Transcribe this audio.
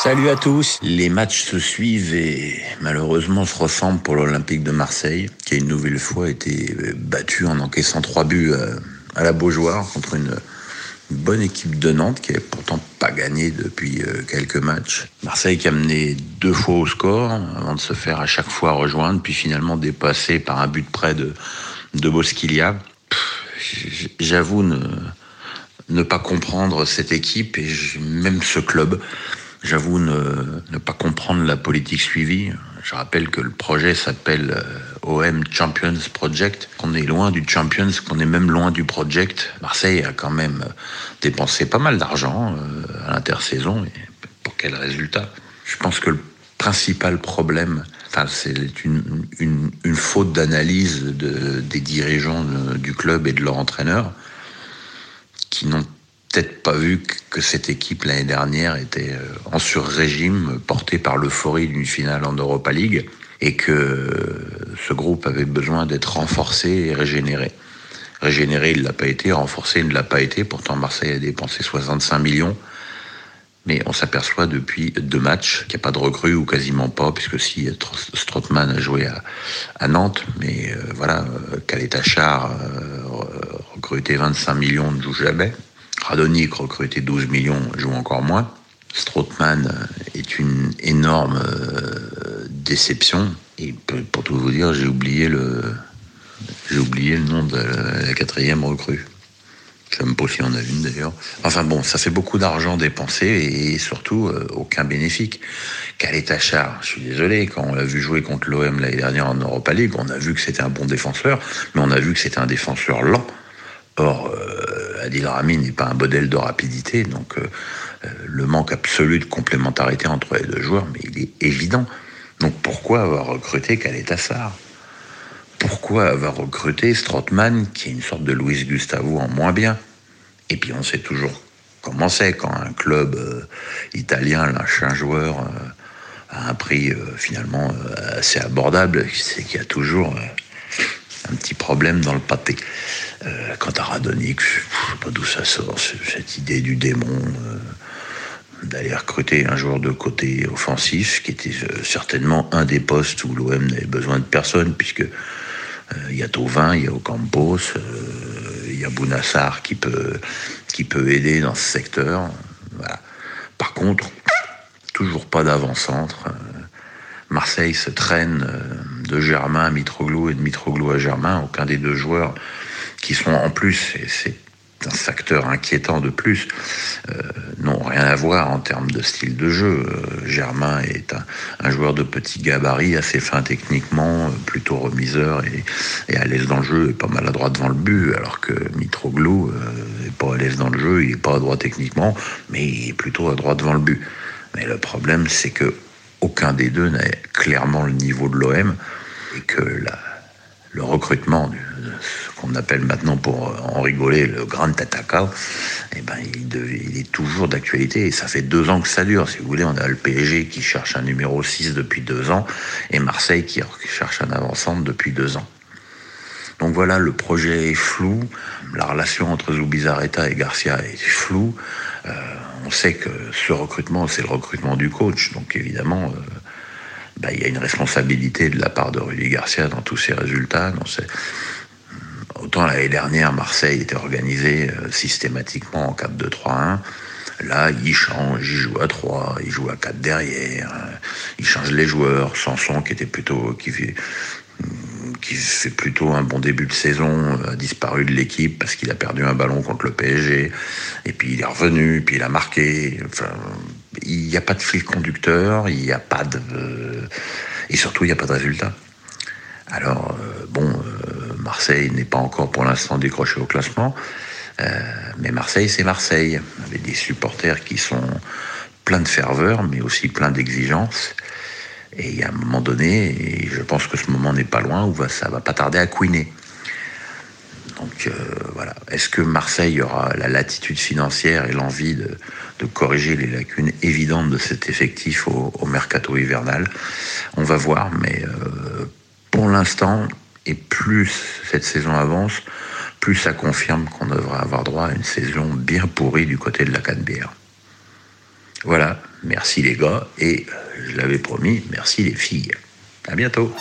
Salut à tous. Les matchs se suivent et malheureusement se ressemblent pour l'Olympique de Marseille, qui a une nouvelle fois été battu en encaissant trois buts à la Beaujoire contre une bonne équipe de Nantes qui n'avait pourtant pas gagné depuis euh, quelques matchs. Marseille qui a mené deux fois au score avant de se faire à chaque fois rejoindre, puis finalement dépassé par un but près de, de Bosquilia. J'avoue ne pas comprendre cette équipe et même ce club. J'avoue ne, pas comprendre la politique suivie. Je rappelle que le projet s'appelle euh, OM Champions Project. qu'on est loin du Champions, qu'on est même loin du Project. Marseille a quand même euh, dépensé pas mal d'argent euh, à l'intersaison. Pour quel résultat? Je pense que le principal problème, enfin, c'est une, faute d'analyse de, des dirigeants du club et de leur entraîneur qui n'ont peut-être pas vu que cette équipe l'année dernière était euh, en sur-régime, portée par l'euphorie d'une finale en Europa League, et que ce groupe avait besoin d'être renforcé et régénéré. Régénéré, il ne l'a pas été, renforcé, il ne l'a pas été. Pourtant, Marseille a dépensé 65 millions. Mais on s'aperçoit depuis deux matchs qu'il n'y a pas de recrue ou quasiment pas, puisque si Strootman a joué à, Nantes, mais euh, voilà, Kaletachar, euh, recruté 25 millions, ne joue jamais. Radonic, recruté 12 millions, joue encore moins. Strootman est une énorme euh, déception. Et pour tout vous dire, j'ai oublié le, j'ai oublié le nom de la quatrième recrue. Je ne sais pas s'il y en a une d'ailleurs. Enfin bon, ça fait beaucoup d'argent dépensé et surtout euh, aucun bénéfice. Kaletachar, je suis désolé, quand on l'a vu jouer contre l'OM l'année dernière en Europa League, on a vu que c'était un bon défenseur, mais on a vu que c'était un défenseur lent. Or, euh, Adil n'est pas un modèle de rapidité, donc euh, euh, le manque absolu de complémentarité entre les deux joueurs, mais il est évident. Donc pourquoi avoir recruté Kaletassar? Pourquoi avoir recruté Strootman, qui est une sorte de Luis Gustavo en moins bien? Et puis on sait toujours comment c'est quand un club italien lâche un joueur à un prix finalement assez abordable, c'est qu'il y a toujours un petit problème dans le pâté. Euh, quant à ne sais pas d'où ça sort, cette idée du démon euh, d'aller recruter un joueur de côté offensif, qui était euh, certainement un des postes où l'OM n'avait besoin de personne, puisque il y a Tauvin, il y a Ocampos, il y a Bounassar qui peut, qui peut aider dans ce secteur. Par contre, toujours pas d'avant-centre. Marseille se traîne de Germain à Mitroglou et de Mitroglou à Germain. Aucun des deux joueurs qui sont en plus, un facteur inquiétant de plus, euh, n'ont rien à voir en termes de style de jeu. Euh, Germain est un, joueur de petit gabarit, assez fin techniquement, euh, plutôt remiseur et, à l'aise dans le jeu et pas maladroit devant le but, alors que Mitroglou n'est pas à l'aise dans le jeu, il n'est pas à droite techniquement, mais il est plutôt à droite devant le but. Mais le problème, c'est que aucun des deux n'a clairement le niveau de l'OM et que la, le recrutement, ce qu'on appelle maintenant pour en rigoler le grand tataka, eh ben, il, est toujours d'actualité. Et ça fait deux ans que ça dure. Si vous voulez, on a le PSG qui cherche un numéro 6 depuis deux ans et Marseille qui cherche un avant depuis deux ans. Donc voilà, le projet est flou. La relation entre Zubizarreta et Garcia est floue. Euh, on sait que ce recrutement, c'est le recrutement du coach. Donc évidemment, euh, bah, il y a une responsabilité de la part de Rudy Garcia dans tous ces résultats. Autant l'année dernière, Marseille était organisé euh, systématiquement en 4-2-3-1. Là, il change, il joue à 3, il joue à 4 derrière, euh, il change les joueurs. Sanson, qui était plutôt, qui fait, qui fait plutôt un bon début de saison, a disparu de l'équipe parce qu'il a perdu un ballon contre le PSG. Et puis il est revenu, puis il a marqué. Enfin, il n'y a pas de fil conducteur, il n'y a pas de. et surtout, il n'y a pas de résultat. Alors, euh, bon, euh, Marseille n'est pas encore pour l'instant décroché au classement, euh, mais Marseille, c'est Marseille, avec des supporters qui sont pleins de ferveur, mais aussi pleins d'exigences. Et il y a un moment donné, et je pense que ce moment n'est pas loin, où ça va pas tarder à couiner. Donc voilà. Est-ce que Marseille aura la latitude financière et l'envie de, corriger les lacunes évidentes de cet effectif au, mercato hivernal? On va voir, mais euh, pour l'instant, et plus cette saison avance, plus ça confirme qu'on devrait avoir droit à une saison bien pourrie du côté de la Canebière. Voilà, merci les gars, et je l'avais promis, merci les filles. À bientôt.